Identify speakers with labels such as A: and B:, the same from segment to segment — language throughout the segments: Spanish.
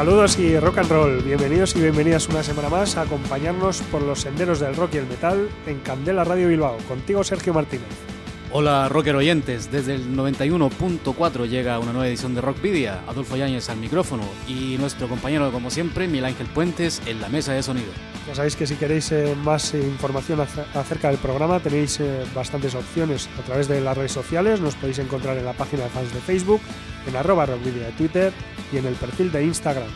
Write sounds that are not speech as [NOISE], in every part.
A: Saludos y rock and roll, bienvenidos y bienvenidas una semana más a acompañarnos por los senderos del rock y el metal en Candela Radio Bilbao. Contigo Sergio Martínez.
B: Hola rocker oyentes, desde el 91.4 llega una nueva edición de Rockvidia, Adolfo Yáñez al micrófono y nuestro compañero como siempre, Miguel Ángel Puentes en la mesa de sonido.
A: Ya sabéis que si queréis eh, más información acerca del programa tenéis eh, bastantes opciones a través de las redes sociales, nos podéis encontrar en la página de fans de Facebook, en rockvidia de Twitter y en el perfil de Instagram.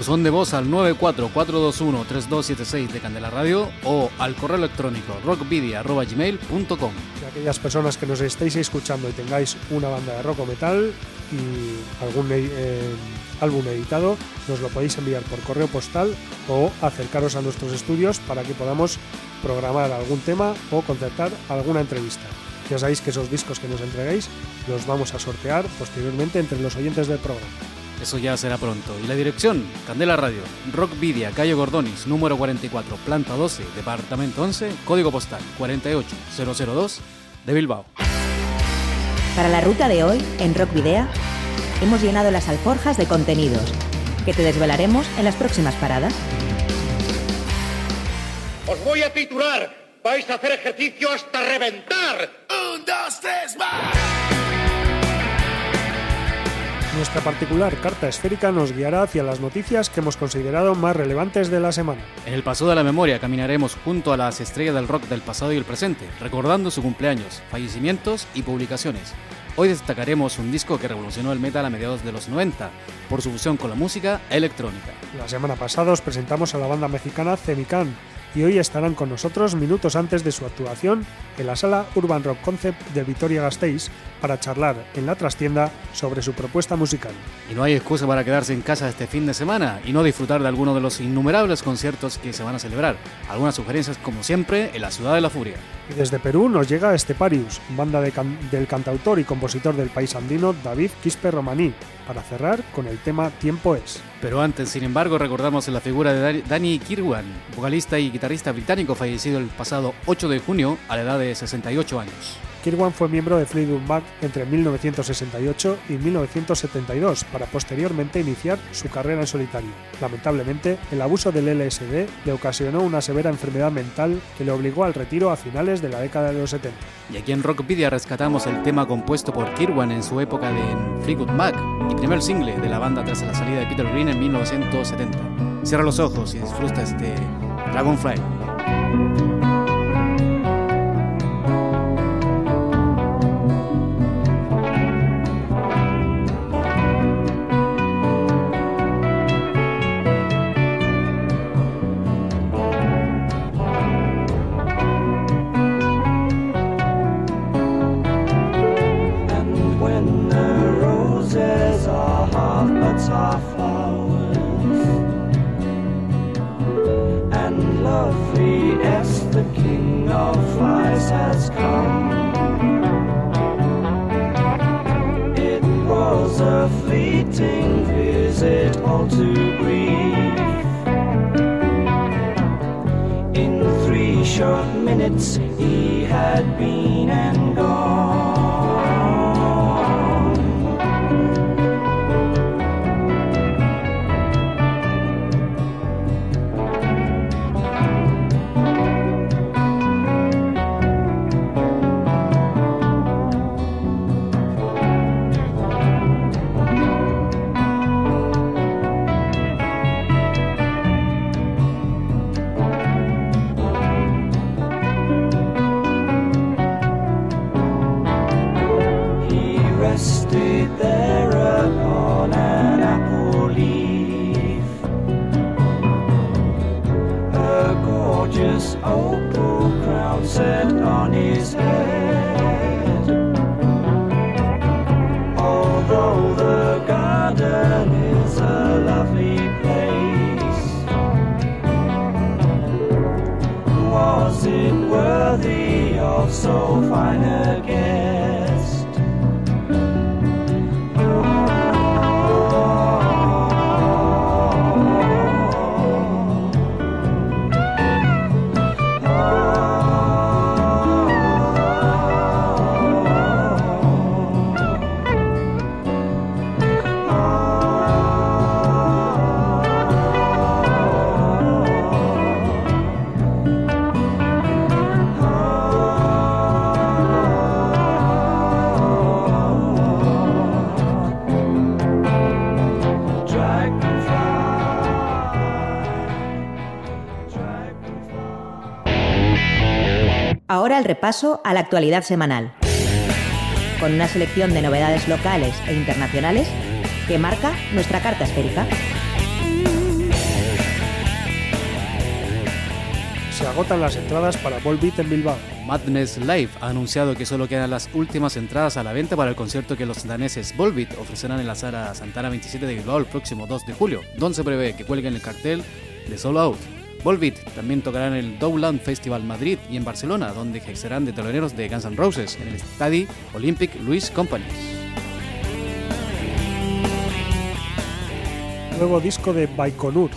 B: Son de voz al 944213276 de Candela Radio o al correo electrónico rockvidia.gmail.com
A: aquellas personas que nos estéis escuchando y tengáis una banda de rock o metal y algún eh, álbum editado, nos lo podéis enviar por correo postal o acercaros a nuestros estudios para que podamos programar algún tema o concertar alguna entrevista. Ya sabéis que esos discos que nos entreguéis los vamos a sortear posteriormente entre los oyentes del programa.
B: Eso ya será pronto. Y la dirección, Candela Radio, Rockvidia, calle Gordonis, número 44, planta 12, departamento 11, código postal 48002 de Bilbao.
C: Para la ruta de hoy, en Rockvidea, hemos llenado las alforjas de contenidos que te desvelaremos en las próximas paradas.
D: Os voy a titular. Vais a hacer ejercicio hasta reventar. Un, dos, tres, más.
A: Nuestra particular carta esférica nos guiará hacia las noticias que hemos considerado más relevantes de la semana.
B: En el paso de la memoria caminaremos junto a las estrellas del rock del pasado y el presente, recordando su cumpleaños, fallecimientos y publicaciones. Hoy destacaremos un disco que revolucionó el metal a mediados de los 90 por su fusión con la música electrónica.
A: La semana pasada os presentamos a la banda mexicana Cemican y hoy estarán con nosotros minutos antes de su actuación en la sala Urban Rock Concept de Vitoria Gasteiz para charlar en la trastienda sobre su propuesta musical.
B: Y no hay excusa para quedarse en casa este fin de semana y no disfrutar de alguno de los innumerables conciertos que se van a celebrar. Algunas sugerencias, como siempre, en la Ciudad de la Furia.
A: Y desde Perú nos llega Esteparius, banda del cantautor y compositor del país andino David Quispe Romaní, para cerrar con el tema Tiempo es.
B: Pero antes, sin embargo, recordamos la figura de Danny Kirwan, vocalista y guitarrista británico fallecido el pasado 8 de junio a la edad de 68 años.
A: Kirwan fue miembro de Fleetwood Mac entre 1968 y 1972 para posteriormente iniciar su carrera en solitario. Lamentablemente, el abuso del LSD le ocasionó una severa enfermedad mental que le obligó al retiro a finales de la década de los 70.
B: Y aquí en Rockpedia rescatamos el tema compuesto por Kirwan en su época de Fleetwood Mac y primer single de la banda tras la salida de Peter Green en 1970. Cierra los ojos y disfruta este Dragonfly.
E: has come. It was a fleeting visit, all too brief. In three short minutes, he had been
C: and gone. Repaso a la actualidad semanal, con una selección de novedades locales e internacionales que marca nuestra carta esférica.
A: Se agotan las entradas para Volbeat en Bilbao.
B: Madness Live ha anunciado que solo quedan las últimas entradas a la venta para el concierto que los daneses Volbeat ofrecerán en la sala Santana 27 de Bilbao el próximo 2 de julio, donde se prevé que cuelguen el cartel de Solo Out. Volbeat también tocarán en el Dowland Festival Madrid y en Barcelona, donde ejercerán de teloneros de Guns N' Roses en el Stadi Olympic Louis Company.
A: Nuevo disco de Baikonur.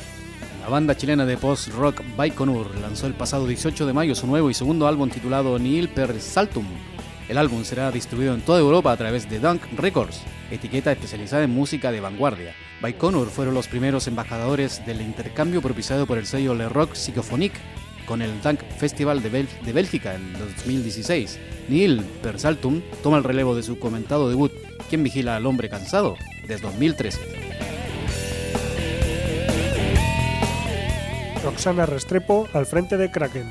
B: La banda chilena de post-rock Baikonur lanzó el pasado 18 de mayo su nuevo y segundo álbum titulado Nihil per Saltum. El álbum será distribuido en toda Europa a través de Dunk Records, etiqueta especializada en música de vanguardia. Baikonur fueron los primeros embajadores del intercambio propiciado por el sello Le Rock Psychophonique con el Dunk Festival de, Bel- de Bélgica en 2016. Neil Persaltum toma el relevo de su comentado debut ¿Quién vigila al hombre cansado? desde 2013.
A: Roxana Restrepo al frente de Kraken.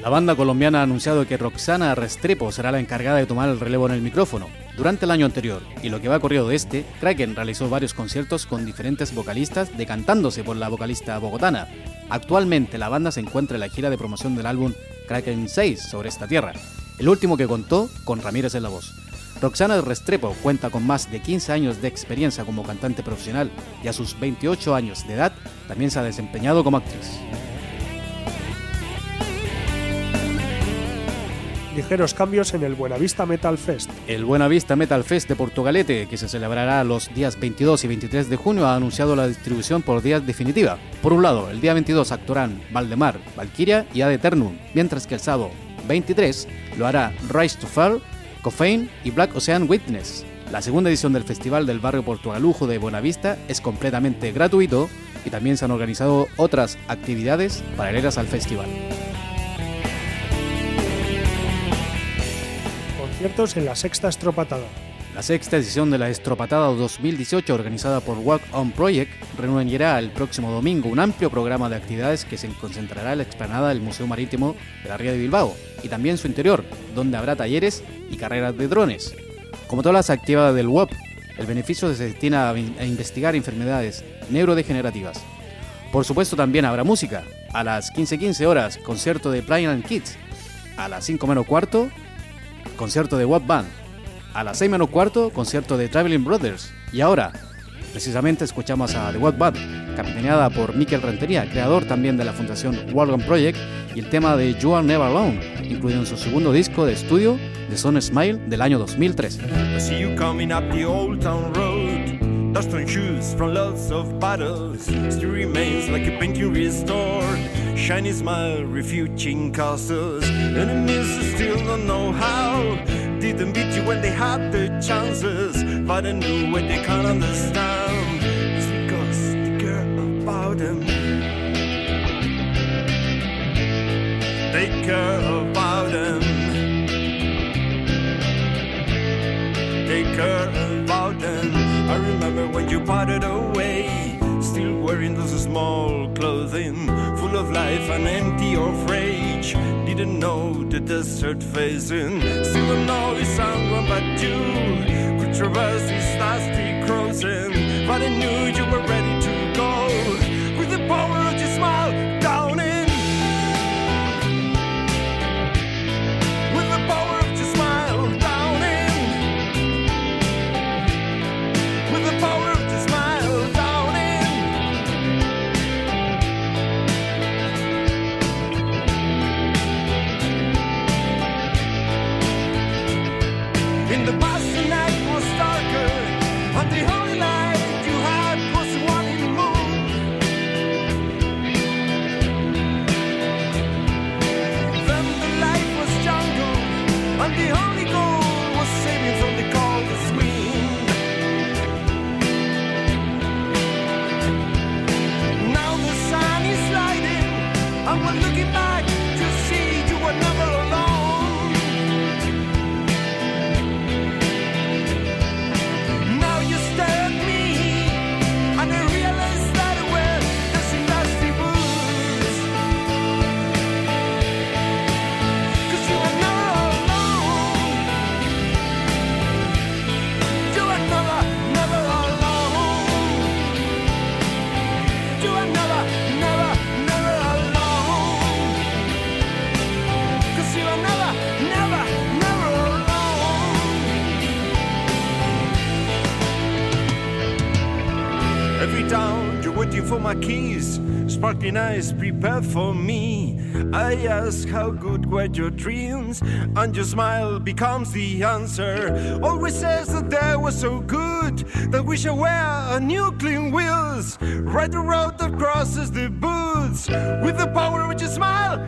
B: La banda colombiana ha anunciado que Roxana Restrepo será la encargada de tomar el relevo en el micrófono. Durante el año anterior y lo que va corrido de este, Kraken realizó varios conciertos con diferentes vocalistas decantándose por la vocalista bogotana. Actualmente la banda se encuentra en la gira de promoción del álbum Kraken 6 sobre esta tierra, el último que contó con Ramírez en la voz. Roxana Restrepo cuenta con más de 15 años de experiencia como cantante profesional y a sus 28 años de edad también se ha desempeñado como actriz.
A: Ligeros cambios en el Buenavista Metal Fest.
B: El Buenavista Metal Fest de Portugalete, que se celebrará los días 22 y 23 de junio, ha anunciado la distribución por días definitiva. Por un lado, el día 22 actuarán Valdemar, Valkyria y Ad Eternum, mientras que el sábado 23 lo hará Rise to Fall, Coffein y Black Ocean Witness. La segunda edición del Festival del Barrio Portugalujo de Buenavista es completamente gratuito y también se han organizado otras actividades paralelas al festival.
A: Conciertos en la sexta estropatada.
B: La sexta edición de la Estropatada 2018 organizada por Walk On Project reunirá el próximo domingo un amplio programa de actividades que se concentrará en la explanada del Museo Marítimo de la Ría de Bilbao y también su interior, donde habrá talleres y carreras de drones. Como todas las actividades del WOP, el beneficio se destina a, investigar enfermedades neurodegenerativas. Por supuesto también habrá música. A las 15.15 horas, concierto de Plain Kids. A las 5 menos cuarto, concierto de WOP Band. A las 6 menos cuarto, concierto de Traveling Brothers. Y ahora, precisamente escuchamos a The What Band, capitaneada por Mikel Rentería, creador también de la fundación Walgam Project, y el tema de You Are Never Alone, incluido en su segundo disco de estudio, The Sun Smile, del año 2013.
F: I see you coming up the old town road. Dust on shoes from lots of battles. Still remains like a painting restored. Shiny smile refuting castles. Enemies still don't know how. Didn't beat you when they had the chances. But I knew what they can't understand. It's because they care about them. They care about them. They care about them. I remember when you parted away, wearing those small clothing, full of life and empty of rage. Didn't know the desert facing, still know someone but you could traverse this nasty crossing. But I knew you were ready to go with the power sparkling eyes prepared for me. I ask how good were your dreams, and your smile becomes the answer. Always says that they were so good that we shall wear a new clean wheels. Ride the road that crosses the boots with the power of your smile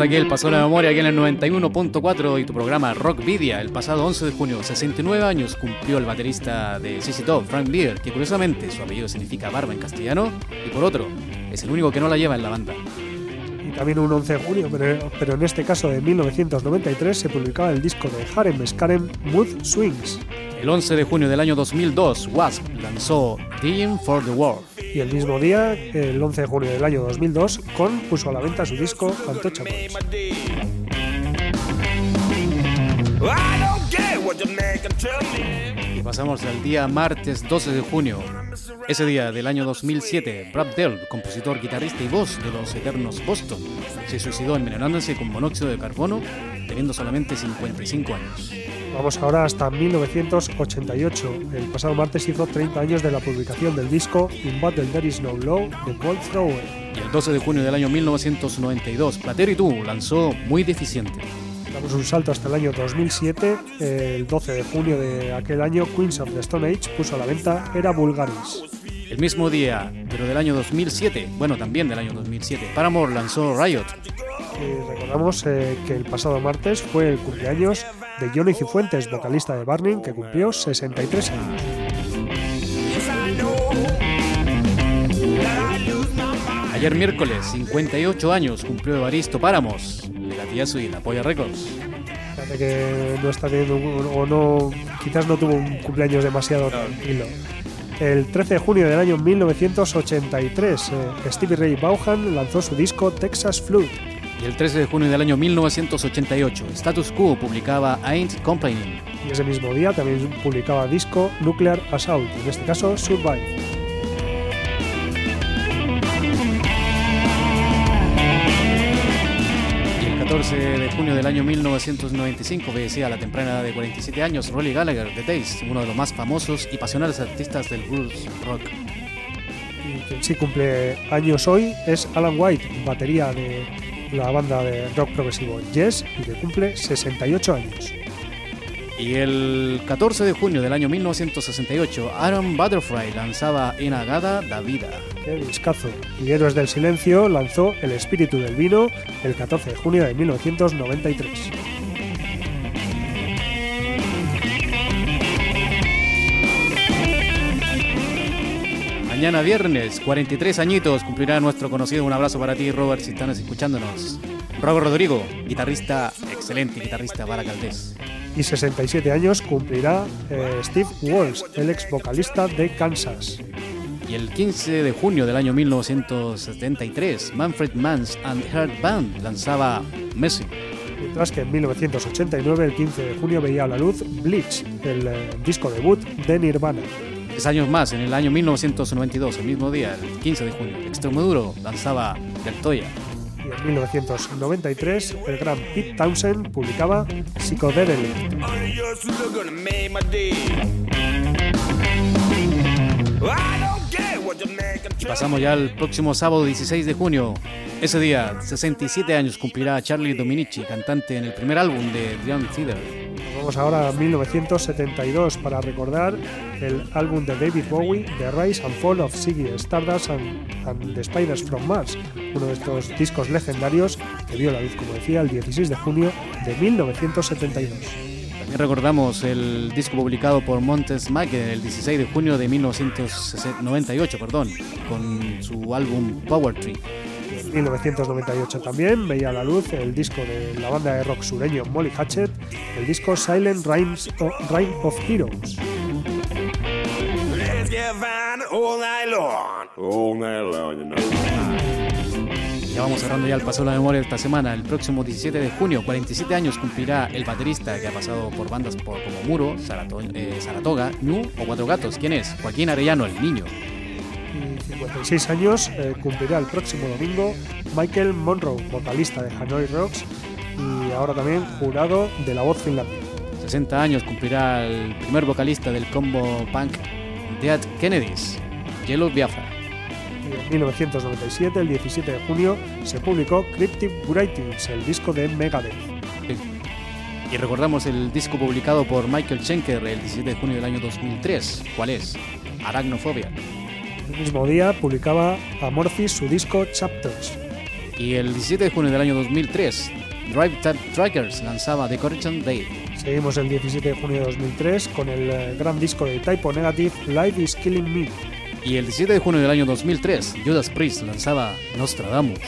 B: Aquí el Paso de la Memoria, aquí en el 91.4 y tu programa Rock Vidia. El pasado 11 de junio, 69 años, cumplió el baterista de CC Top, Frank Beer, que curiosamente su apellido significa barba en castellano, y por otro, es el único que no la lleva en la banda.
A: Y también un 11 de junio, pero, pero en este caso de 1993 se publicaba el disco de Harem Skarem Mood Swings.
B: El 11 de junio del año 2002, Wasp lanzó Team for the World.
A: Y el mismo día, el 11 de junio del año 2002, Con puso a la venta su disco
F: me.
B: Y pasamos al día martes 12 de junio. Ese día del año 2007, Brad Dell, compositor, guitarrista y voz de los eternos Boston, se suicidó envenenándose con monóxido de carbono, teniendo solamente 55 años.
A: Vamos ahora hasta 1988. El pasado martes hizo 30 años de la publicación del disco In Battle There Is No Law de Bolt Thrower.
B: Y el 12 de junio del año 1992, Platero y tú lanzó Muy Deficiente.
A: Damos un salto hasta el año 2007. El 12 de junio de aquel año, Queens of the Stone Age puso a la venta Era Vulgaris.
B: El mismo día, pero del año 2007, bueno, también del año 2007, Paramore lanzó Riot.
A: Y recordamos eh, que el pasado martes fue el cumpleaños de Johnny Cifuentes, vocalista de Burning, que cumplió 63 años.
B: Ayer miércoles, 58 años, cumplió Evaristo Páramos, de Gatillazo y la Polla Records.
A: Parece que no está teniendo o no, quizás no tuvo un cumpleaños demasiado tranquilo. El 13 de junio del año 1983, eh, Stevie Ray Vaughan lanzó su disco Texas Flood.
B: Y el 13 de junio del año 1988, Status Quo publicaba Ain't Complaining.
A: Y ese mismo día también publicaba disco Nuclear Assault, en este caso Survive.
B: Y el 14 de junio del año 1995 fallecía a la temprana edad de 47 años Rolly Gallagher de Taste, uno de los más famosos y pasionales artistas del blues rock.
A: Y quien sí cumple años hoy es Alan White, batería de la banda de rock progresivo Yes, y que cumple 68 años.
B: Y el 14 de junio del año 1968, Aaron Butterfly lanzaba Enagada da Vida.
A: Qué discazo. Y Héroes del Silencio lanzó El Espíritu del Vino el 14 de junio de 1993.
B: Mañana viernes, 43 añitos, cumplirá nuestro conocido. Un abrazo para ti, Robert, si están escuchándonos. Robert Rodrigo, guitarrista, excelente guitarrista para Caldés.
A: Y 67 años cumplirá eh, Steve Walsh, el ex vocalista de Kansas.
B: Y el 15 de junio del año 1973, Manfred Mann's and Heart Band lanzaba Messi.
A: Mientras que en 1989, el 15 de junio, veía a la luz Bleach, el eh, disco debut de Nirvana.
B: Tres años más, en el año 1992, el mismo día, el 15 de junio, Extremoduro lanzaba Del Toya.
A: Y en 1993, el gran Pete Townsend publicaba Psychedelic.
B: Y pasamos ya al próximo sábado 16 de junio. Ese día, 67 años cumplirá Charlie Dominici, cantante en el primer álbum de Dream Theater.
A: Vamos ahora a 1972 para recordar el álbum de David Bowie, The Rise and Fall of Ziggy Stardust and, and the Spiders from Mars, uno de estos discos legendarios que vio la luz, como decía, el 16 de junio de 1972.
B: También recordamos el disco publicado por Montes Macken el 16 de junio de 1998, perdón, con su álbum Power Tree.
A: En 1998 también veía la luz el disco de la banda de rock sureño Molly Hatchet, el disco Silent Rhymes o- Rhyme of Heroes.
B: Ya vamos cerrando ya el paso de la memoria esta semana. El próximo 17 de junio, 47 años cumplirá el baterista que ha pasado por bandas por- como Muro, Sarato- eh, Saratoga, Ñu o Cuatro Gatos. ¿Quién es? Joaquín Arellano, el niño.
A: Y 56 años eh, cumplirá el próximo domingo Michael Monroe, vocalista de Hanoi Rocks y ahora también jurado de La Voz Finlandesa.
B: 60 años cumplirá el primer vocalista del combo punk Dead Kennedys, Yellow Biafra.
A: En 1997, el 17 de junio, se publicó Cryptic Writings, el disco de Megadeth.
B: Y recordamos el disco publicado por Michael Schenker el 17 de junio del año 2003. ¿Cuál es? Arachnofobia.
A: El mismo día publicaba Amorphis su disco Chapters.
B: Y el 17 de junio del año 2003, Drive Tap Trackers lanzaba The Correction Day.
A: Seguimos el 17 de junio de 2003 con el eh, gran disco de Typo Negative Life is Killing Me.
B: Y el 17 de junio del año 2003, Judas Priest lanzaba Nostradamus.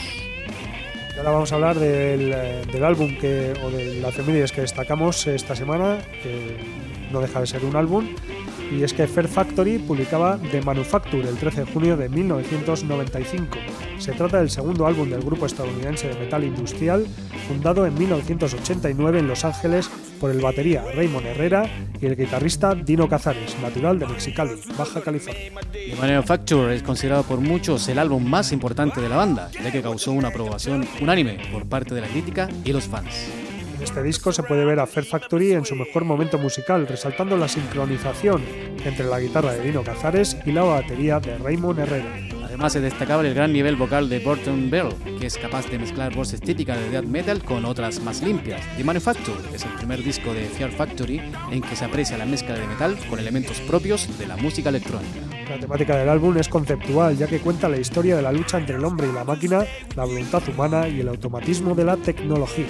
A: Y ahora vamos a hablar del, eh, del álbum que, o de las efemérides que destacamos esta semana, que no deja de ser un álbum. Y es que Fair Factory publicaba The Manufacture el 13 de junio de 1995. Se trata del segundo álbum del grupo estadounidense de metal industrial, fundado en 1989 en Los Ángeles por el batería Raymond Herrera y el guitarrista Dino Cazares, natural de Mexicali, Baja California.
B: The Manufacture es considerado por muchos el álbum más importante de la banda, ya que causó una aprobación unánime por parte de la crítica y los fans.
A: En este disco se puede ver a Fair Factory en su mejor momento musical, resaltando la sincronización entre la guitarra de Dino Cazares y la batería de Raymond Herrera.
B: Además se destacaba el gran nivel vocal de Burton Bell, que es capaz de mezclar voces típicas de death metal con otras más limpias. The Manufacture es el primer disco de Fear Factory en que se aprecia la mezcla de metal con elementos propios de la música electrónica.
A: La temática del álbum es conceptual, ya que cuenta la historia de la lucha entre el hombre y la máquina, la voluntad humana y el automatismo de la tecnología.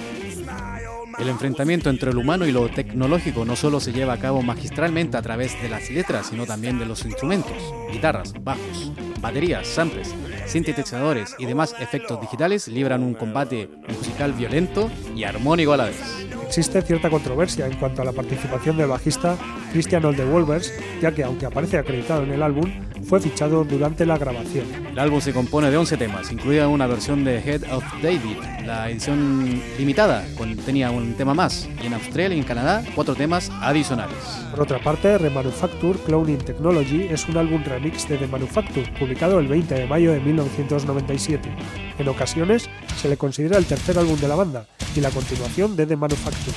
B: El enfrentamiento entre lo humano y lo tecnológico no solo se lleva a cabo magistralmente a través de las letras, sino también de los instrumentos, guitarras, bajos, baterías, samples, sintetizadores y demás efectos digitales libran un combate musical violento y armónico a la vez.
A: Existe cierta controversia en cuanto a la participación del bajista Christian Oldewolvers, ya que aunque aparece acreditado en el álbum, fue fichado durante la grabación.
B: El álbum se compone de 11 temas, incluida una versión de Head of David. La edición limitada contenía un tema más, y en Australia y en Canadá, cuatro temas adicionales.
A: Por otra parte, Remanufacture Cloning Technology es un álbum remix de The Manufacture, publicado el 20 de mayo de 1997. En ocasiones se le considera el tercer álbum de la banda y la continuación de The Manufacture.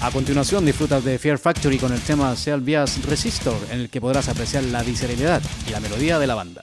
B: A continuación disfrutas de Fear Factory con el tema Selvias Resistor, en el que podrás apreciar la visceralidad y la melodía de la banda.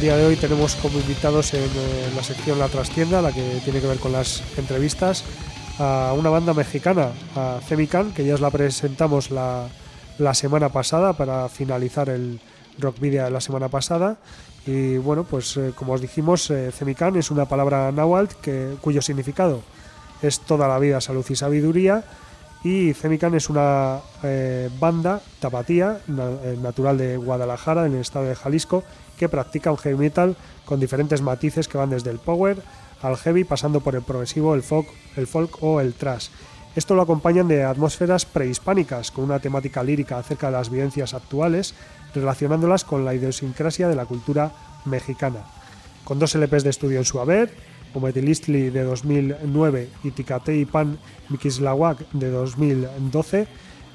A: El día de hoy tenemos como invitados en, eh, la sección La Trastienda, la que tiene que ver con las entrevistas, a una banda mexicana, a Cemican, que ya os la presentamos la, semana pasada para finalizar el rock video de la semana pasada. Y bueno, pues eh, como os dijimos, eh, Cemican es una palabra náhuatl cuyo significado es toda la vida salud y sabiduría. Y Cemican es una eh, banda tapatía, na- eh, natural de Guadalajara, en el estado de Jalisco, que practica un heavy metal con diferentes matices que van desde el power al heavy, pasando por el progresivo, el folk, el folk o el thrash. Esto lo acompañan de atmósferas prehispánicas, con una temática lírica acerca de las vivencias actuales, relacionándolas con la idiosincrasia de la cultura mexicana. Con dos LPs de estudio en su haber, Ometilistli de 2009 y Ticatei Pan Mikislawak de 2012,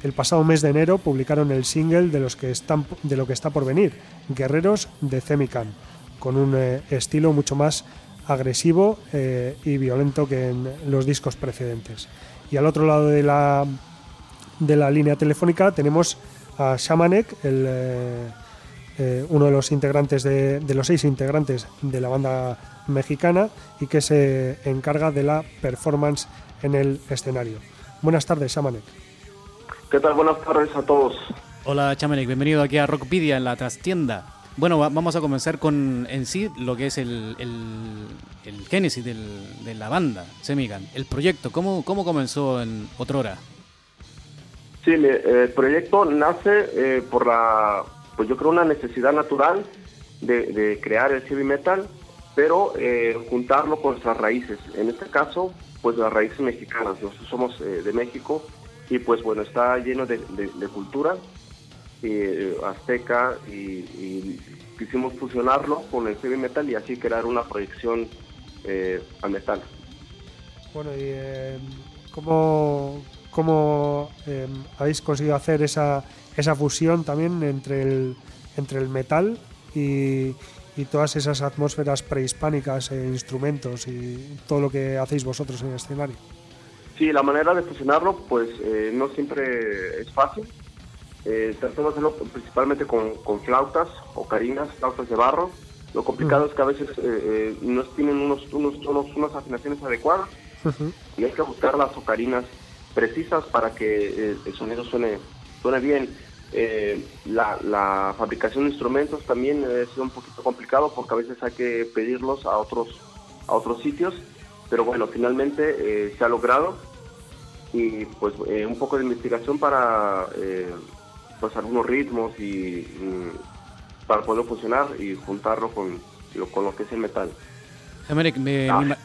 A: el pasado mes de enero publicaron el single de, los que están, de lo que está por venir, Guerreros de Cemican, con un eh, estilo mucho más agresivo eh, y violento que en los discos precedentes. Y al otro lado de la, de la línea telefónica tenemos a Shamanek, el, eh, eh, uno de los integrantes de, de los seis integrantes de la banda mexicana y que se encarga de la performance en el escenario. Buenas tardes, Shamanek.
G: ¿Qué tal? Buenas tardes a todos.
B: Hola Chamanek, bienvenido aquí a Rockpedia en la trastienda. Bueno, va- vamos a comenzar con en sí lo que es el, el, el génesis del- de la banda, Semigan. El proyecto, ¿cómo, cómo comenzó en Otrora?
G: Sí, el proyecto nace eh, por la, pues yo creo una necesidad natural de, crear el heavy metal, pero eh, juntarlo con nuestras raíces. En este caso, pues las raíces mexicanas. Nosotros somos eh, de México y pues bueno, está lleno de, cultura eh, azteca y, quisimos fusionarlo con el heavy metal y así crear una proyección al metal.
A: Bueno, y ¿cómo, cómo, habéis conseguido hacer esa, esa fusión también entre el, entre el metal y, y todas esas atmósferas prehispánicas e instrumentos y todo lo que hacéis vosotros en el escenario?
G: Sí, la manera de fusionarlo, pues eh, no siempre es fácil. Eh, tratamos de hacerlo principalmente con, con flautas, ocarinas, flautas de barro. Lo complicado es que a veces eh, eh, no tienen unos, unos tonos, unas afinaciones adecuadas y hay que buscar las ocarinas precisas para que eh, el sonido suene, suene bien. Eh, la, la fabricación de instrumentos también ha sido un poquito complicado porque a veces hay que pedirlos a otros, a otros sitios, pero bueno, finalmente eh, se ha logrado y pues eh, un poco de investigación para pues algunos ritmos y mm, para poder funcionar y juntarlo con lo, con lo que es el metal.
B: Chamanek, me,
G: Ah.
B: me ima-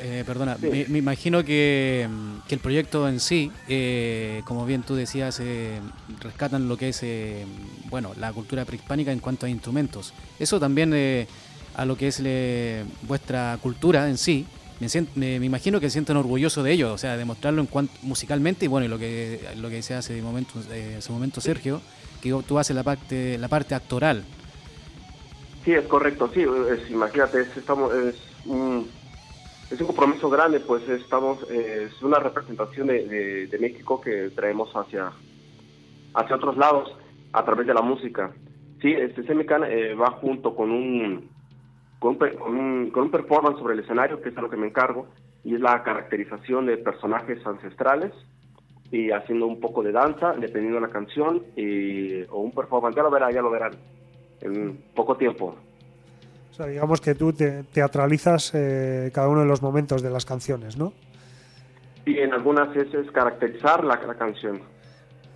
B: eh, perdona,
G: Sí.
B: me, me imagino que, mm, que el proyecto en sí, eh, como bien tú decías, eh, rescatan lo que es eh, bueno la cultura prehispánica en cuanto a instrumentos. Eso también eh, a lo que es eh, vuestra cultura en sí. Me, sien- me- me imagino que se sienten orgullosos de ello, o sea, demostrarlo en cuanto musicalmente y bueno, y lo que lo que se hace de momento, ese momento Sergio, que tú haces la parte la parte actoral.
G: Sí, es correcto, sí, es- imagínate, es, estamos, es, un, es un compromiso grande, pues estamos, eh, es una representación de, México que traemos hacia, hacia otros lados a través de la música. Sí, este Semican eh, va junto con un, con, un, con un performance sobre el escenario, que es a lo que me encargo, y es la caracterización de personajes ancestrales y haciendo un poco de danza, dependiendo de la canción, y, o un performance, ya lo verán, ya lo verán, en poco tiempo.
A: Sea, digamos que tú te, teatralizas eh, cada uno de los momentos de las canciones, ¿no?
G: Y en algunas es, es caracterizar la, la canción.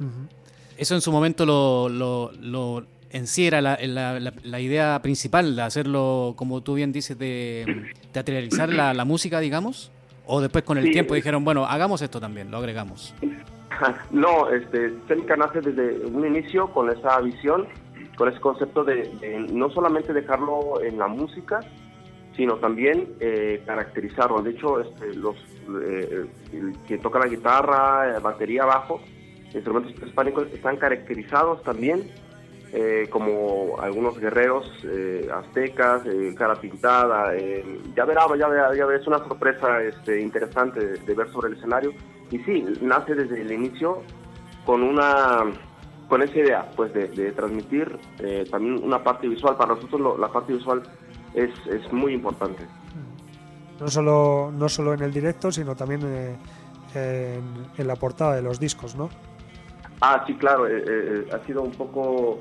A: Ujú.
B: Eso en su momento lo, lo, lo- en sí era la, la- la- la idea principal de hacerlo, como tú bien dices, de teatralizar la, la música, digamos. O después con el
G: Sí.
B: tiempo dijeron, bueno, hagamos esto también, lo agregamos. [LAUGHS]
G: no, este, Célica nace desde un inicio con esa visión, con ese concepto de, de no solamente dejarlo en la música, sino también eh, caracterizarlo. De hecho, este, los eh, quien toca la guitarra, eh, batería, bajo, instrumentos hispánicos están caracterizados también eh, como algunos guerreros eh, aztecas, eh, cara pintada. ya verá, ya verá, ya verá, es una sorpresa este, interesante de, de ver sobre el escenario. Y sí, nace desde el inicio con una con esa idea, pues de, de transmitir eh, también una parte visual. Para nosotros lo- la parte visual es, es muy importante.
A: No solo, no solo en el directo, sino también eh, en, en la portada de los discos, ¿no?
G: Ah, sí, claro, eh, eh, ha sido un poco,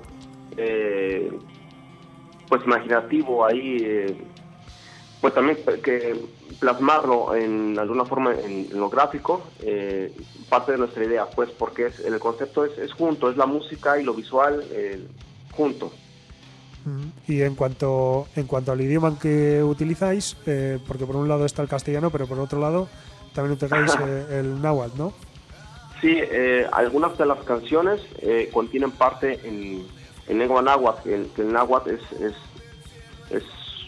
G: eh, pues imaginativo ahí, eh, pues también que plasmarlo en alguna forma en, en lo gráfico, eh, parte de nuestra idea, pues porque es, el concepto es, es junto, es la música y lo visual eh, junto.
A: Y en cuanto, en cuanto al idioma que utilizáis, eh, porque por un lado está el castellano, pero por otro lado también utilizáis [LAUGHS] el náhuatl, ¿no?
G: Sí, eh, algunas de las canciones eh, contienen parte en, en lengua náhuatl, que el, que el náhuatl es, es, es,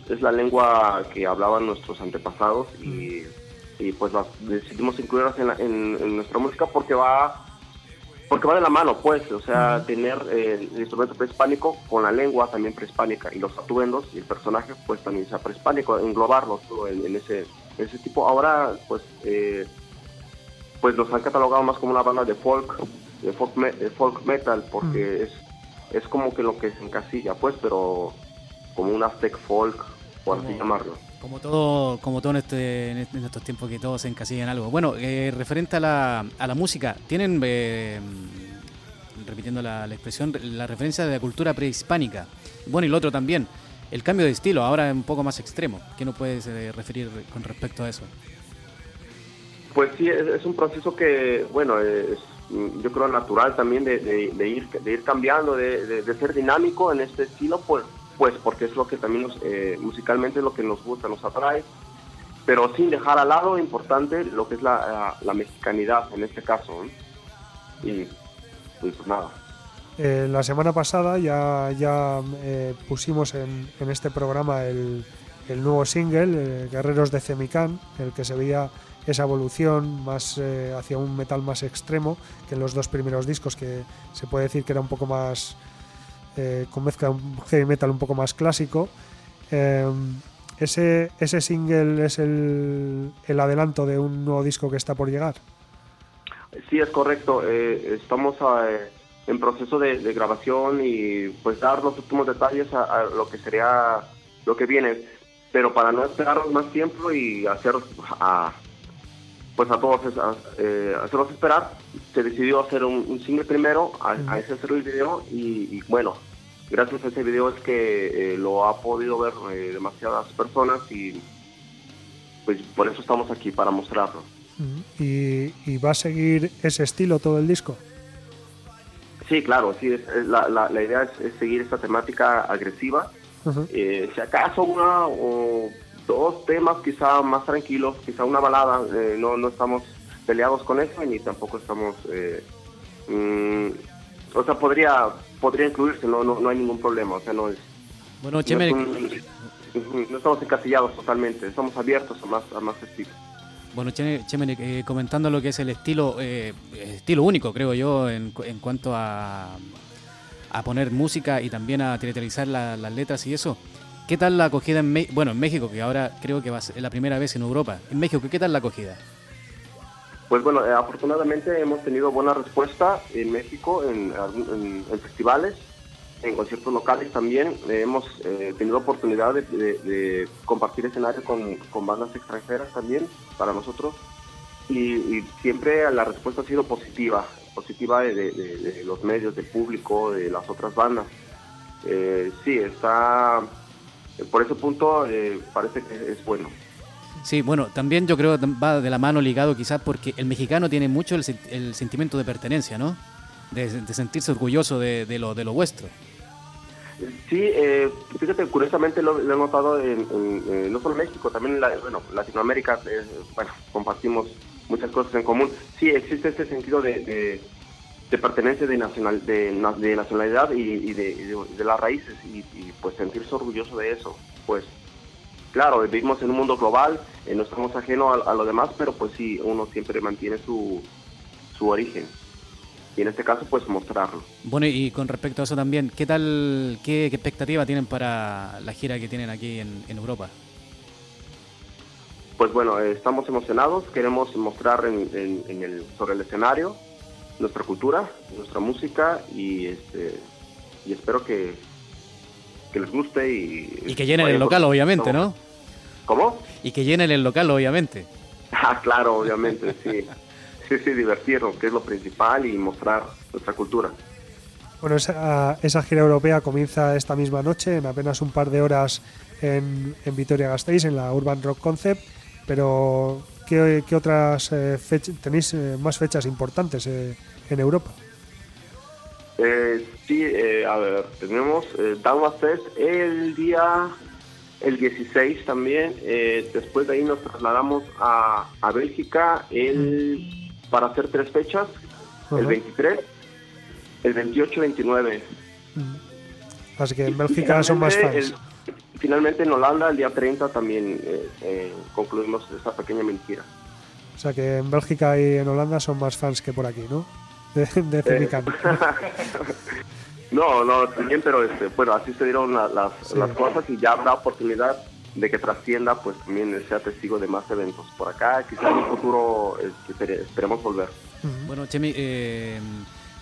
G: es la lengua que hablaban nuestros antepasados y, y pues las decidimos incluirlas en, la- en- en nuestra música porque va porque va de la mano, pues, o sea, tener eh, el instrumento prehispánico con la lengua también prehispánica y los atuendos y el personaje pues también sea prehispánico, englobarlos todo en, en ese, en ese tipo. Ahora, pues, eh, pues los han catalogado más como una banda de folk, de folk, me- de folk metal, porque es, es como que lo que se encasilla, pues, pero como un aztec folk, por así llamarlo.
B: Como todo, como todo en, este, en este- en estos tiempos que todos se encasillan en algo. Bueno, eh, referente a la, a la música, ¿tienen, eh, repitiendo la, la expresión, la referencia de la cultura prehispánica? Bueno, y lo otro también, el cambio de estilo, ahora es un poco más extremo. ¿Qué nos puedes eh, referir con respecto a eso?
G: Pues sí, es, es un proceso que, bueno, es yo creo natural también de, de- de ir, de ir cambiando, de, de- de ser dinámico en este estilo, pues, pues porque es lo que también nos, eh, musicalmente es lo que nos gusta, nos atrae, pero sin dejar al lado importante lo que es la, la- mexicanidad en este caso. ¿no? Y, pues nada.
A: Eh, la semana pasada ya, ya eh, pusimos en, en este programa el, el nuevo single, eh, Guerreros de Cemicán, el que se veía esa evolución más eh, hacia un metal más extremo que en los dos primeros discos, que se puede decir que era un poco más. Eh, con mezcla un heavy metal un poco más clásico. Eh, ese, ese single es el, el adelanto de un nuevo disco que está por llegar.
G: Sí, es correcto. eh, estamos eh, en proceso de, grabación y pues dar los últimos detalles a, a lo que sería lo que viene. Pero para no esperarnos más tiempo y hacer a, pues a todos es- a- eh, hacerlos esperar, se decidió hacer un, un single primero, a, a ese hacer el video y, y, bueno, gracias a ese video es que eh, lo ha podido ver eh, demasiadas personas y pues por eso estamos aquí, para mostrarlo.
A: Y, y va a seguir ese estilo todo el disco.
G: Sí, claro, sí, es- es la, la, la idea es, es seguir esta temática agresiva.
A: Ujú.
G: Eh, si acaso una o dos temas quizá más tranquilos, quizá una balada, eh, no, no estamos peleados con eso ni tampoco estamos... eh, mm, o sea, podría podría incluirse, no, no, no hay ningún problema, o sea, no es...
B: Bueno,
G: no,
B: Cheme,
G: es un- ujú, no estamos encasillados totalmente, estamos abiertos a más, a más estilos.
B: Bueno, Cheme, Cheme, eh, comentando lo que es el estilo, eh, estilo único, creo yo, en, en cuanto a, a poner música y también a teatralizar la- las letras y eso. ¿Qué tal la acogida en México? Bueno, en México, que ahora creo que va a ser la primera vez en Europa. En México, ¿qué tal la acogida?
G: Pues bueno, eh, afortunadamente hemos tenido buena respuesta en México, en, festivales, en conciertos locales también. Eh, hemos eh, tenido oportunidad de, compartir escenario con, bandas extranjeras también para nosotros. Y, siempre la respuesta ha sido positiva, positiva de, de- los medios, del público, de las otras bandas. Sí, está, por ese punto eh, parece que es bueno.
B: Sí, bueno, también yo creo que va de la mano ligado quizás porque el mexicano tiene mucho el, sen- el sentimiento de pertenencia, ¿no? De, de sentirse orgulloso de, de lo, de lo vuestro.
G: Sí, eh, fíjate, curiosamente lo, lo he notado en, en, eh, no solo México, también en la, bueno, Latinoamérica, eh, bueno, compartimos muchas cosas en común. Sí, existe este sentido de, de, de pertenencia, de, nacional, de, de nacionalidad y, y de, y de- de las raíces y, y, pues sentirse orgulloso de eso. Pues claro, vivimos en un mundo global, eh, no estamos ajenos a, a lo demás, pero pues sí, uno siempre mantiene su, su origen. Y en este caso, pues mostrarlo.
B: Bueno, y con respecto a eso también, ¿qué tal, qué, qué expectativa tienen para la gira que tienen aquí en, en Europa?
G: Pues bueno, eh, estamos emocionados, queremos mostrar en, en- en el, sobre el escenario nuestra cultura, nuestra música y este y espero que, que les guste y...
B: Y que llenen el
G: vayan
B: local,
G: por-
B: obviamente, ¿no?
G: ¿Cómo?
B: Y que llenen el local, obviamente. [LAUGHS]
G: Ah, claro, obviamente, sí. Sí, sí, divertirnos, que es lo principal y mostrar nuestra cultura.
A: Bueno, esa, esa gira europea comienza esta misma noche, en apenas un par de horas en, en Vitoria-Gasteiz, en la Urban Rock Concept. Pero, ¿qué, qué otras eh, fech- tenéis eh, más fechas importantes eh, en Europa?
G: Eh, sí, eh, a ver, tenemos Fest el día, el 16 también. eh, después de ahí nos trasladamos a, a Bélgica el, para hacer tres fechas, el
A: Ajá.
G: 23, el 28 29.
A: Así que en Bélgica son más fans.
G: el- finalmente en Holanda el día 30 también eh, eh, concluimos esa pequeña mentira.
A: O sea que en Bélgica y en Holanda son más fans que por aquí, ¿no? De, de Cemican. [LAUGHS]
G: No, no, también, pero este, bueno, así se dieron la- las,
A: Sí.
G: las cosas y ya habrá oportunidad de que trascienda, pues también sea testigo de más eventos por acá. Quizás en un futuro este, espere- esperemos volver.
B: Bueno, Chemi, eh,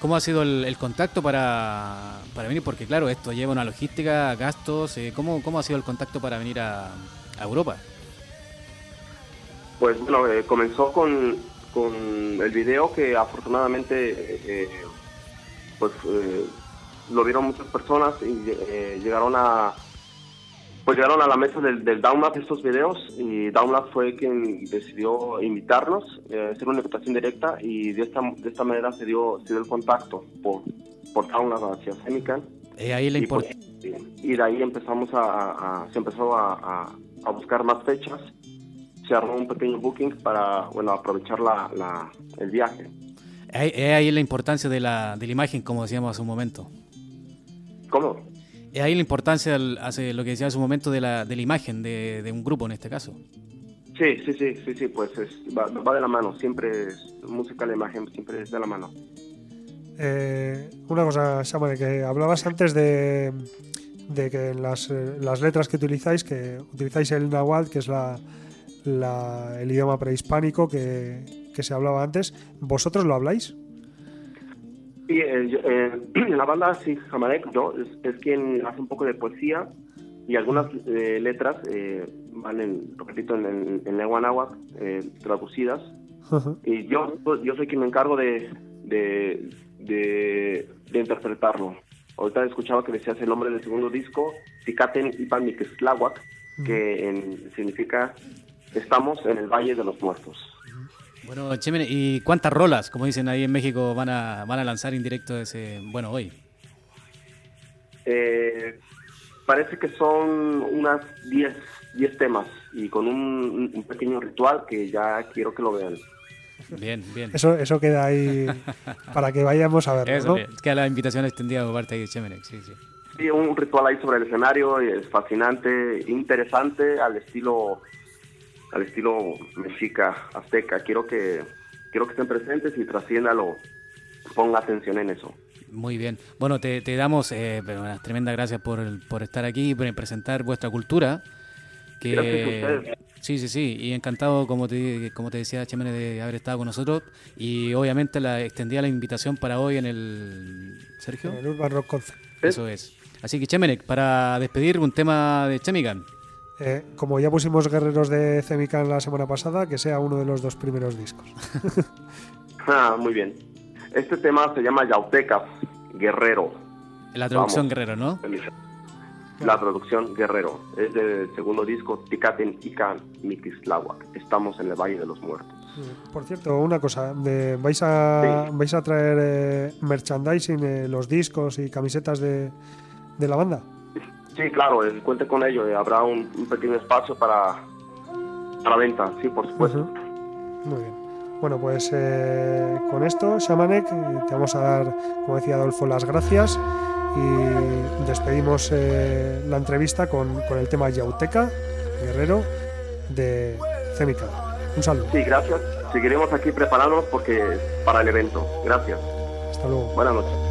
B: ¿cómo ha sido el, contacto para, para venir? Porque claro, esto lleva una logística, gastos. eh, ¿cómo, ¿Cómo ha sido el contacto para venir a, Europa?
G: Pues bueno, eh, comenzó con, con el video que afortunadamente eh, pues eh, lo vieron muchas personas y llegaron a pues llegaron a la mesa del, del Download estos videos y Download fue quien decidió invitarnos, eh, hacer una invitación directa y de esta, de esta manera se dio, se dio el contacto por, por Download hacia Semican
B: Eh, ahí la
G: y, pues, y de ahí empezamos a, a- a- se empezó a, a- buscar más fechas se armó un pequeño booking para bueno aprovechar la, la- el viaje
B: ahí, es ahí la importancia de la, de la imagen, como decíamos hace un momento.
G: ¿cómo?
B: Es ahí la importancia, del- hace lo que decía hace un momento, de la, de la imagen de, de un grupo en este caso.
G: sí sí sí sí sí pues es- va, va de la mano siempre es música la imagen siempre es de la mano
A: Eh, una cosa, Samane, que hablabas antes de, de que en las, eh, las letras que utilizáis, que utilizáis el náhuatl, que es la, la- el idioma prehispánico que, que se hablaba antes, ¿vosotros lo habláis?
G: Y eh, eh, [CLEARS THROAT] la banda, sí, Jamarek, yo, es, es quien hace un poco de poesía y algunas eh, letras eh, van en, repito, en, en, en lengua náhuatl, eh, traducidas. Y yo, yo soy quien me encargo de, de, de, de interpretarlo. Ahorita escuchaba que decías el nombre del segundo disco, Ticaten Ipan Mixtláhuac, que en- significa estamos en el Valle de los Muertos.
B: Bueno, Chemene, ¿y cuántas rolas, como dicen ahí en México, van a, van a lanzar en directo ese, bueno, hoy?
G: Eh, parece que son unas 10 10 temas y con un, un pequeño ritual que ya quiero que lo vean.
B: Bien, bien.
A: Eso, eso queda ahí [LAUGHS] para que vayamos a verlo,
B: Eso,
A: ¿no?
B: bien. Es que la invitación extendida por parte de Chemenex, sí, sí.
G: Sí, un ritual ahí sobre el escenario y es fascinante, interesante al estilo al estilo mexica, azteca. Quiero que quiero que estén presentes y trasciéndalo, ponga atención en eso.
B: Muy bien. Bueno, te, te damos eh, tremendas gracias por, por estar aquí y por presentar vuestra cultura. Que,
G: Gracias a ustedes.
B: Sí, sí, sí. Y encantado, como te, como te decía Chemene, de haber estado con nosotros. Y obviamente la extendía la invitación para hoy en el... Sergio.
A: En el Urban Rock.
B: Eso es. Así que Chemenek, para despedir un tema de Chemican.
A: Eh, como ya pusimos Guerreros de Cemican la semana pasada, que sea uno de los dos primeros discos. [LAUGHS]
G: Ah, muy bien. Este tema se llama Yautecas, Guerrero.
B: La traducción
G: Vamos.
B: guerrero, ¿no?
G: La traducción Guerrero. Es del segundo disco Ticaten Ican Mixtláhuac. Estamos en el Valle de los Muertos.
A: Por cierto, una cosa, de- ¿vais a, vais a traer eh, merchandising, eh, los discos y camisetas de, de la banda?
G: Sí, claro, eh, cuente con ello. eh, habrá un, un pequeño espacio para, para venta, sí, por supuesto.
A: Muy bien. Bueno, pues eh, con esto, Shamanek, eh, te vamos a dar, como decía Adolfo, las gracias y despedimos eh, la entrevista con, con el tema Yauteca, Guerrero, de Cemica. Un saludo.
G: Sí, gracias. Seguiremos aquí preparándonos porque para el evento. Gracias.
A: Hasta luego.
G: Buenas noches.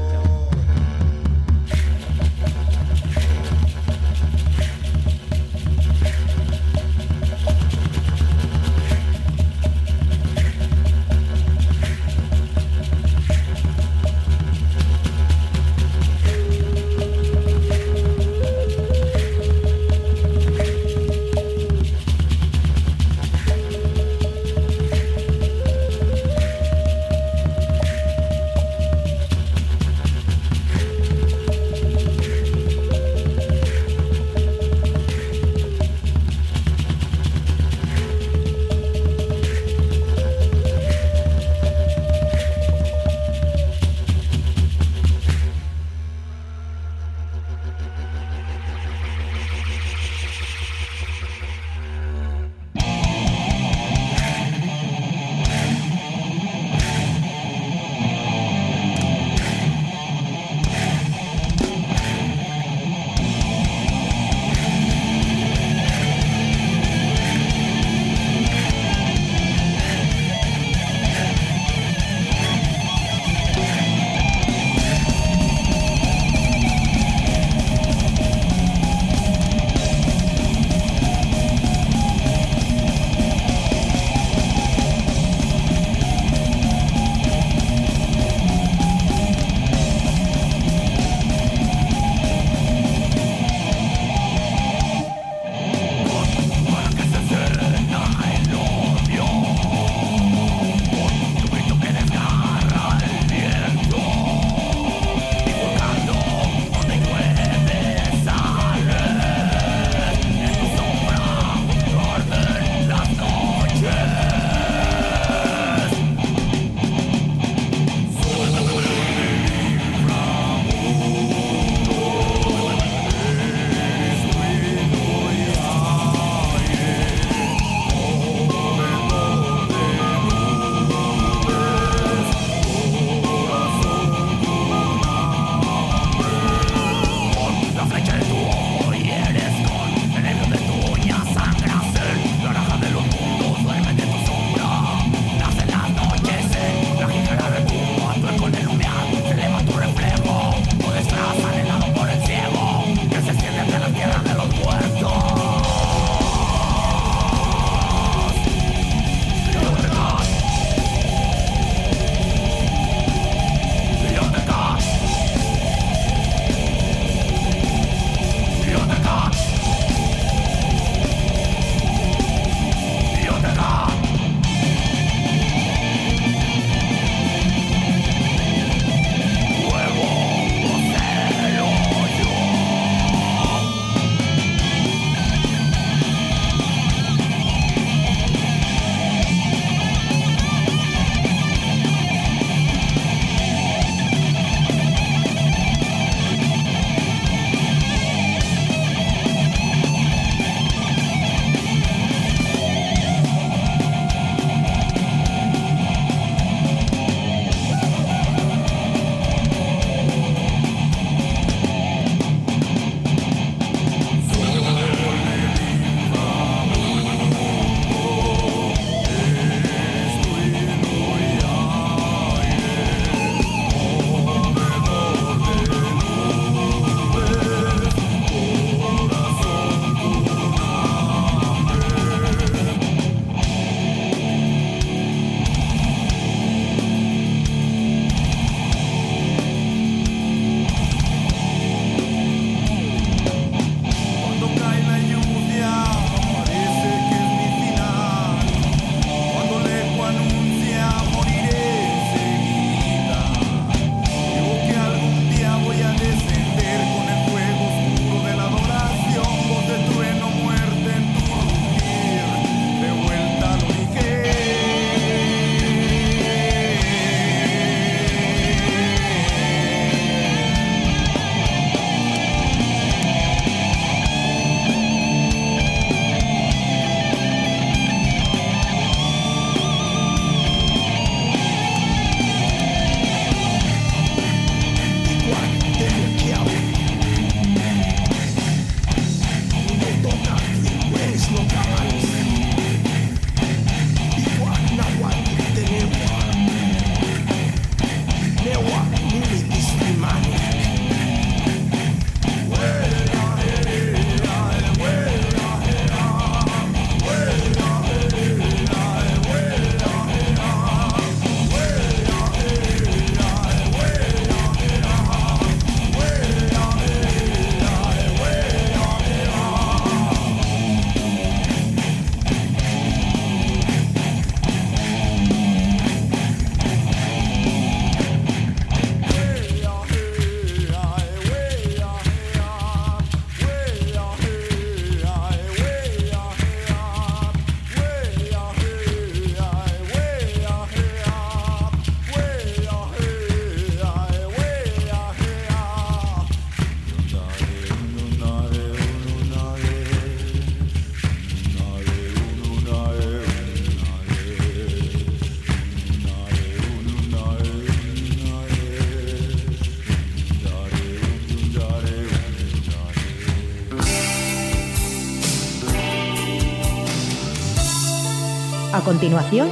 C: Continuación,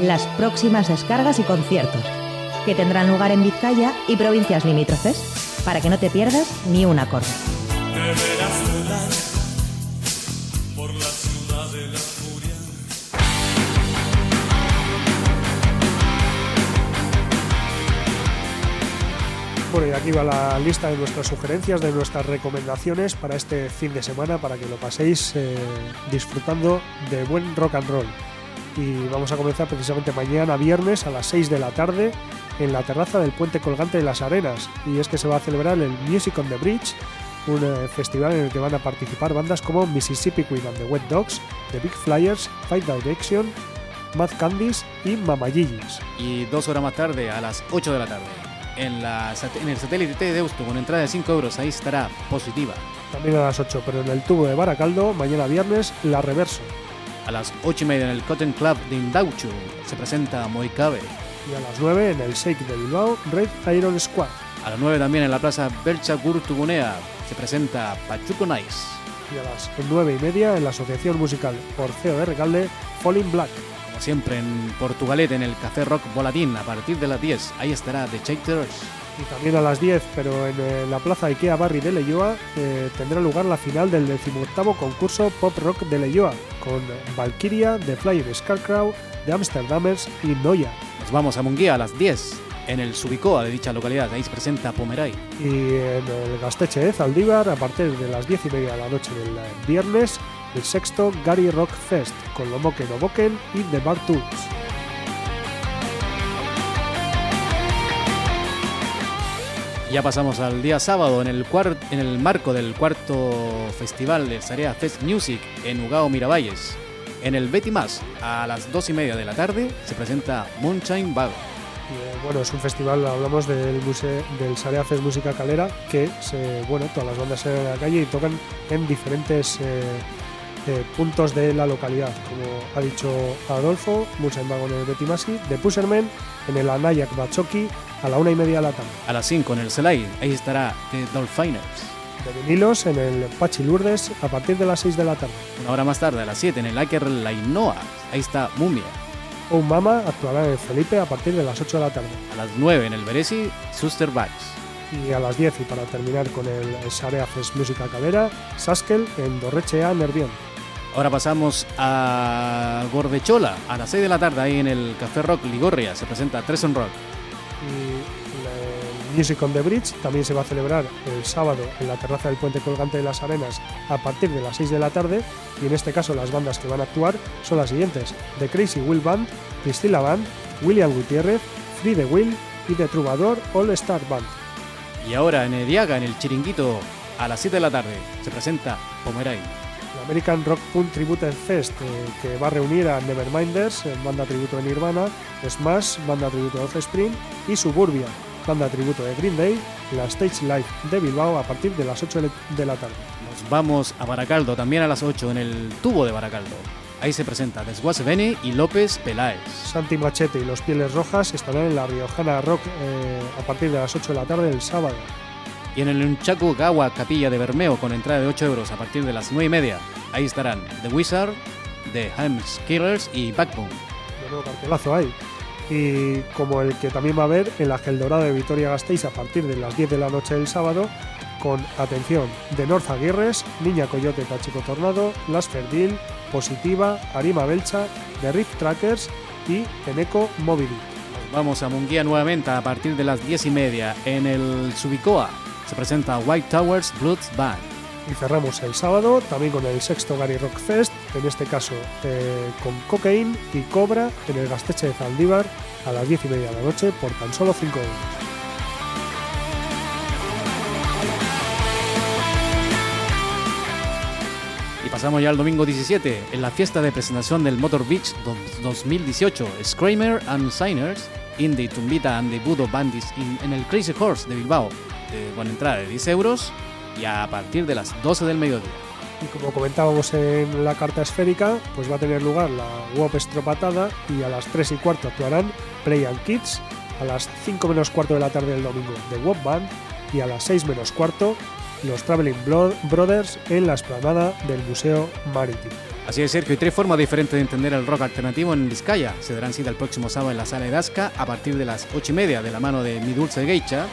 C: las próximas descargas y conciertos, que tendrán lugar en Vizcaya y provincias limítrofes, para que no te pierdas ni un acorde.
A: Bueno, y aquí va la lista de nuestras sugerencias, de nuestras recomendaciones para este fin de semana, para que lo paséis eh, disfrutando de buen rock and roll. Y vamos a comenzar precisamente mañana viernes a las 6 de la tarde en la terraza del Puente Colgante de las Arenas. Y es que se va a celebrar el Music on the Bridge, un eh, festival en el que van a participar bandas como Mississippi Queen and the Wet Dogs, The Big Flyers, Fight Direction, Mad Candies y Mama Gigi's.
B: Y dos horas más tarde, a las 8 de la tarde, en, la, sat- en el satélite T de Deusto, con entrada de 5 euros, ahí estará positiva.
A: También a las 8, pero en el tubo de Baracaldo, mañana viernes, La Reverso.
B: A las 8 y media en el Cotton Club de Indauchu se presenta Moicabe.
A: Y a las 9 en el Shake de Bilbao, Red Iron Squad.
B: A las 9 también en la plaza Belcha Gurtugunea se presenta Pachuco Nice.
A: Y a las 9 y media en la Asociación Musical Orfeo de Recalde, Falling Black.
B: Como siempre en Portugalete, en el Café Rock Volatín, a partir de las 10, ahí estará The Chasers.
A: Y también a las 10, pero en eh, la plaza Ikea Barri de Leyoa, eh, tendrá lugar la final del 18 concurso Pop Rock de Leyoa, con Valkyria, The Flying Scarecrow, The Amsterdamers y Noia.
B: Nos vamos a Munguía a las 10, en el Subicoa de dicha localidad, ahí se presenta Pomeray.
A: Y en el Gasteche de Zaldívar, a partir de las 10 y media de la noche del viernes, el sexto Gary Rock Fest, con Lomoken Oboken y The Bar Tours.
B: Ya pasamos al día sábado en el, en el marco del cuarto festival de Sarea Fest Music en Ugao Miravalles. En el Betty a las 2 y media de la tarde, se presenta Moonshine Bag.
A: Y, eh, bueno, es un festival, hablamos del museo, del Sarea Fest Música Calera, que se, bueno, todas las bandas salen a la calle y tocan en diferentes eh, eh, puntos de la localidad. Como ha dicho Adolfo, Musa en el Betimasi, de Pushermen, en el Anayak Bachoki, a la una y media de la tarde.
B: A las 5 en el Selay, ahí estará The Dolphiners.
A: De vinilos, en el Pachi Lourdes, a partir de las 6 de la tarde.
B: Una hora más tarde, a las 7 en el Aker Lainoa, ahí está Mumia.
A: Un Mama actuará en el Felipe a partir de las 8 de la tarde.
B: A las 9 en el Beresi, Suster Bags.
A: Y a las 10, y para terminar con el Sarea Fest Música Calera, Saskel en Dorrechea, Nervión.
B: Ahora pasamos a Gordechola, a las 6 de la tarde, ahí en el Café Rock Ligorria, se presenta Tres on Rock.
A: y el Music on the Bridge también se va a celebrar el sábado en la terraza del Puente Colgante de las Arenas a partir de las 6 de la tarde y en este caso las bandas que van a actuar son las siguientes The Crazy Will Band, Priscilla Band, William Gutiérrez, Free the Will y The Troubadour All Star Band.
B: Y ahora en Ediaga, en el Chiringuito, a las 7 de la tarde, se presenta Pomeray.
A: El American Rock Punk Tribute Fest eh, que va a reunir a Neverminders, eh, banda tributo de Nirvana, Smash, banda tributo de Offspring y Suburbia, banda tributo de Green Day, la Stage Live de Bilbao a partir de las 8 de la tarde.
B: Nos vamos a Baracaldo, también a las 8, en el tubo de Baracaldo. Ahí se presenta Desguase Bene y López Peláez.
A: Santi Machete y los Pieles Rojas estarán en la Riojana Rock eh, a partir de las 8 de la tarde del sábado.
B: Y en el Unchaku Gawa Capilla de Bermeo, con entrada de 8 euros a partir de las 9 y media, ahí estarán The Wizard, The Helms Killers y Backbone.
A: De nuevo cartelazo ahí. Y como el que también va a haber en la Gel Dorado de Vitoria Gasteiz a partir de las 10 de la noche del sábado, con atención de North Aguirres, Niña Coyote Pachico Tornado, Las Ferdil, Positiva, Arima Belcha, The Rift Trackers y Eneco Mobility.
B: Vamos a Munguía nuevamente a partir de las 10 y media. En el Subicoa se presenta White Towers Bloods Band.
A: Y cerramos el sábado también con el sexto Gary Rock Fest, en este caso eh, con Cocaine y Cobra en el Gasteche de Zaldívar a las 10 y media de la noche por tan solo 5 euros.
B: Y pasamos ya al domingo 17, en la fiesta de presentación del Motor Beach do- 2018, Screamer and Signers, Indie Tumbita and the Budo Bandits in- en el Crazy Horse de Bilbao, de, con entrada de 10 euros y a partir de las 12 del mediodía.
A: Y como comentábamos en la carta esférica, pues va a tener lugar la WOP Estropatada y a las 3 y cuarto actuarán Play and Kids, a las 5 menos cuarto de la tarde del domingo The WOP Band y a las 6 menos cuarto los Traveling Brothers en la esplanada del Museo Marítimo.
B: Así es, Sergio, hay tres formas diferentes de entender el rock alternativo en Vizcaya. Se darán cita el próximo sábado en la sala de Dasca a partir de las ocho y media de la mano de Mi Dulce Geisha,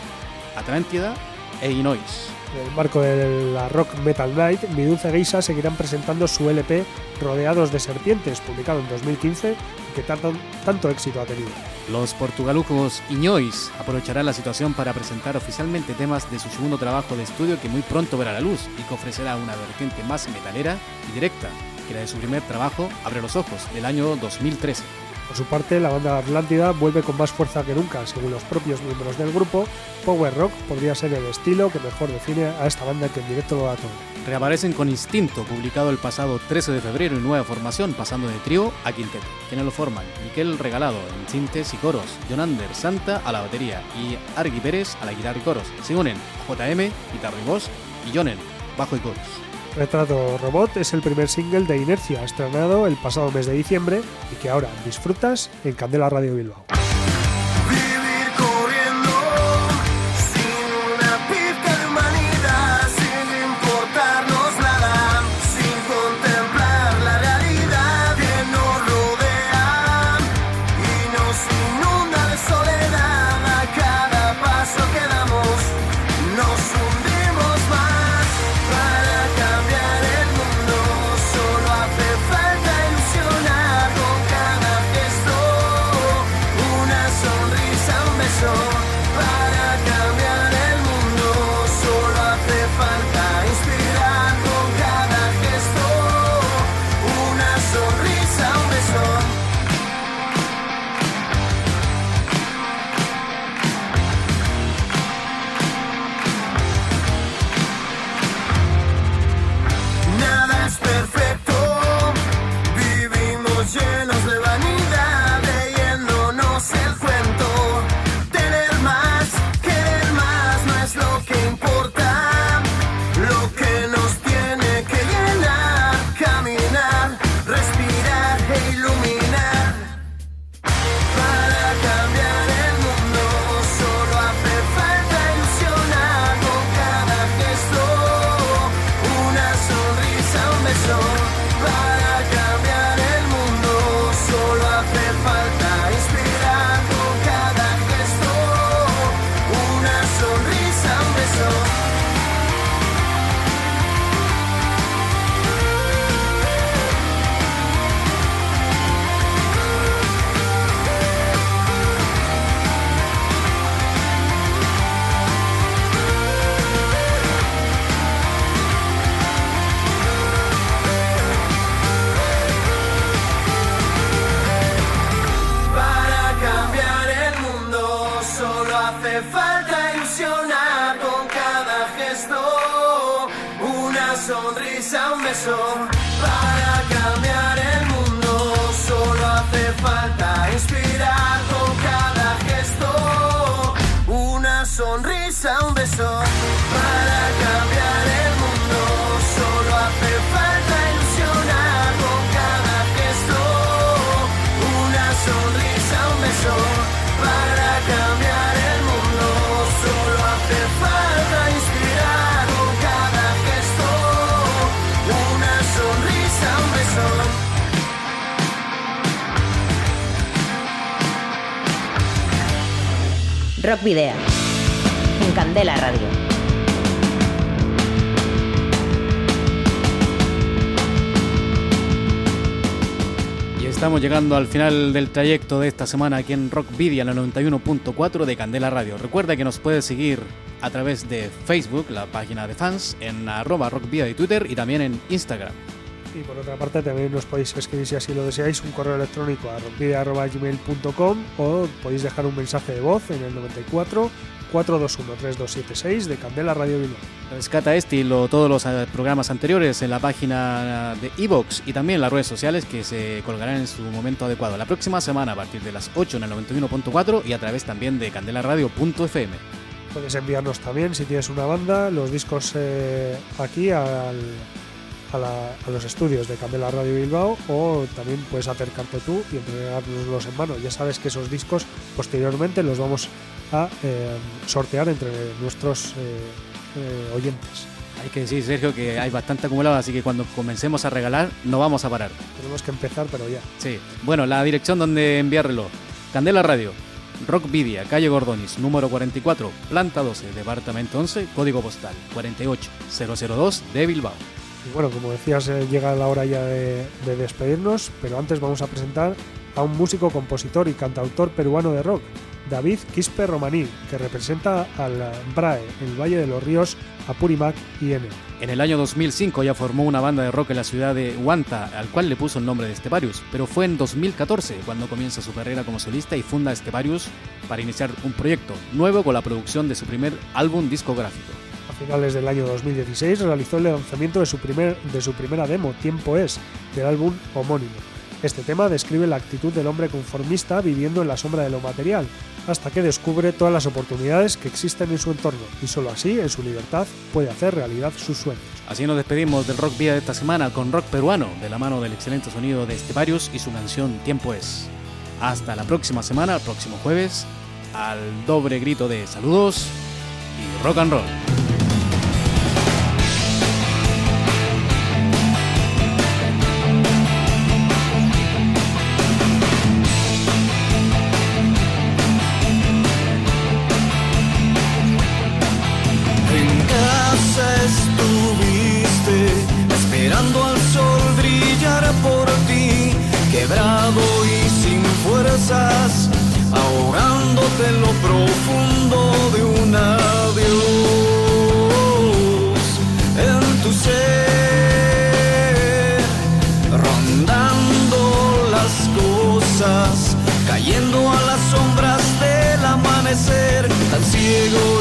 B: Atlántida e Illinois.
A: En el marco de la Rock Metal Night, Mi Dulce Geisha seguirán presentando su LP Rodeados de Serpientes, publicado en 2015 y que tanto, tanto éxito ha tenido.
B: Los portugalujos Iñois aprovecharán la situación para presentar oficialmente temas de su segundo trabajo de estudio que muy pronto verá la luz y que ofrecerá una vertiente más metalera y directa que la de su primer trabajo, Abre los Ojos, del año 2013.
A: Por su parte, la banda Atlántida vuelve con más fuerza que nunca. Según los propios miembros del grupo, Power Rock podría ser el estilo que mejor define a esta banda que en directo lo da todo.
B: Reaparecen con Instinto, publicado el pasado 13 de febrero en nueva formación, pasando de trío a quinteto. Quienes lo forman, Miquel Regalado en sintes y coros, Jonander Santa a la batería y Argui Pérez a la guitarra y coros. Se unen JM, guitarra y voz, y Jonen, bajo y coros.
A: Retrato Robot es el primer single de Inercia, estrenado el pasado mes de diciembre y que ahora disfrutas en Candela Radio Bilbao.
E: Solo
C: Rock Video. En Candela Radio.
B: Y estamos llegando al final del trayecto de esta semana aquí en Rockvidia, la 91.4 de Candela Radio. Recuerda que nos puedes seguir a través de Facebook, la página de fans, en arroba Rockvidia de Twitter y también en Instagram.
A: Y por otra parte también nos podéis escribir si así lo deseáis un correo electrónico a rockvidia.gmail.com o podéis dejar un mensaje de voz en el 94 421 3276 de Candela Radio Bilbao.
B: Rescata este y lo- todos los eh, programas anteriores en la página de Evox y también las redes sociales que se colgarán en su momento adecuado. La próxima semana a partir de las 8 en el 91.4 y a través también de candelaradio.fm.
A: Puedes enviarnos también, si tienes una banda, los discos eh, aquí al- a, la- a los estudios de Candela Radio Bilbao o también puedes acercarte tú y entregárnoslos en mano. Ya sabes que esos discos posteriormente los vamos a eh, sortear entre nuestros eh, eh, oyentes.
B: Hay que decir, Sergio, que hay bastante acumulado, así que cuando comencemos a regalar, no vamos a parar.
A: Tenemos que empezar, pero ya.
B: Sí. Bueno, la dirección donde enviarlo. Candela Radio, Rockvidia, calle Gordonis, número 44, planta 12, departamento 11, código postal 48002 de Bilbao.
A: Bueno, como decías, eh, llega la hora ya de, de despedirnos, pero antes vamos a presentar a un músico, compositor y cantautor peruano de rock, David Quispe Romaní, que representa al BRAE, el Valle de los Ríos, Apurimac y N.
B: En el año 2005 ya formó una banda de rock en la ciudad de Huanta, al cual le puso el nombre de Esteparius, pero fue en 2014 cuando comienza su carrera como solista y funda Esteparius para iniciar un proyecto nuevo con la producción de su primer álbum discográfico.
A: Finales del año 2016 realizó el lanzamiento de su, primer, de su primera demo, Tiempo es, del álbum homónimo. Este tema describe la actitud del hombre conformista viviendo en la sombra de lo material, hasta que descubre todas las oportunidades que existen en su entorno y solo así, en su libertad, puede hacer realidad sus sueños.
B: Así nos despedimos del Rock Vía de esta semana con rock peruano, de la mano del excelente sonido de Esteparius y su canción Tiempo es. Hasta la próxima semana, el próximo jueves, al doble grito de saludos y rock and roll.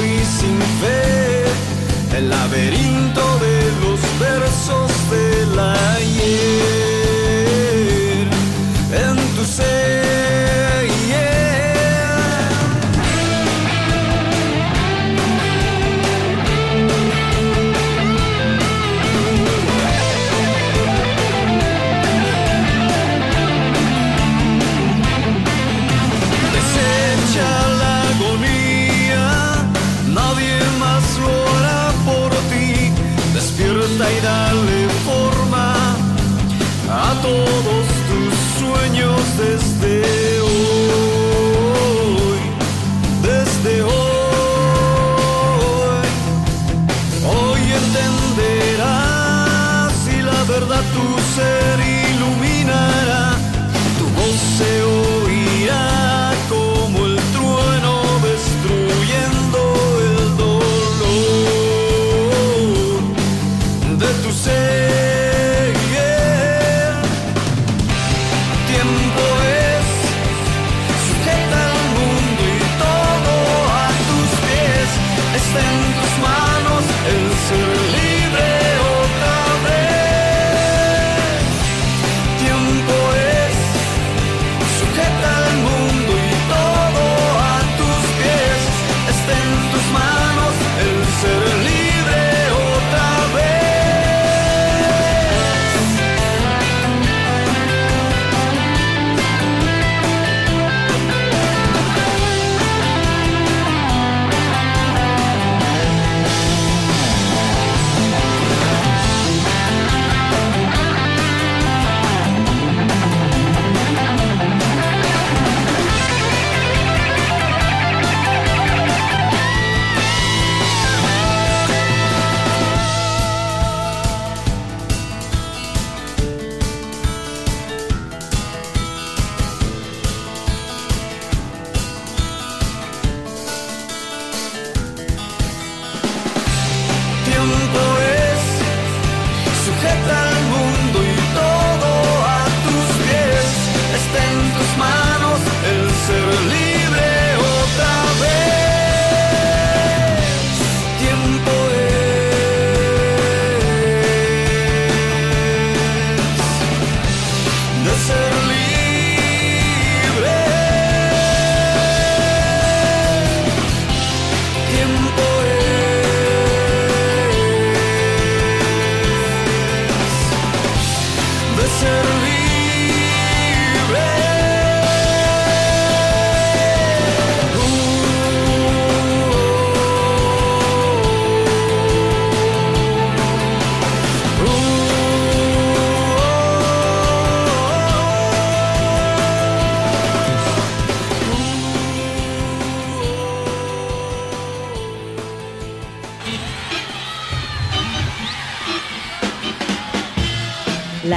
E: y sin fe, el laberinto de los versos del ayer en tu
C: ser.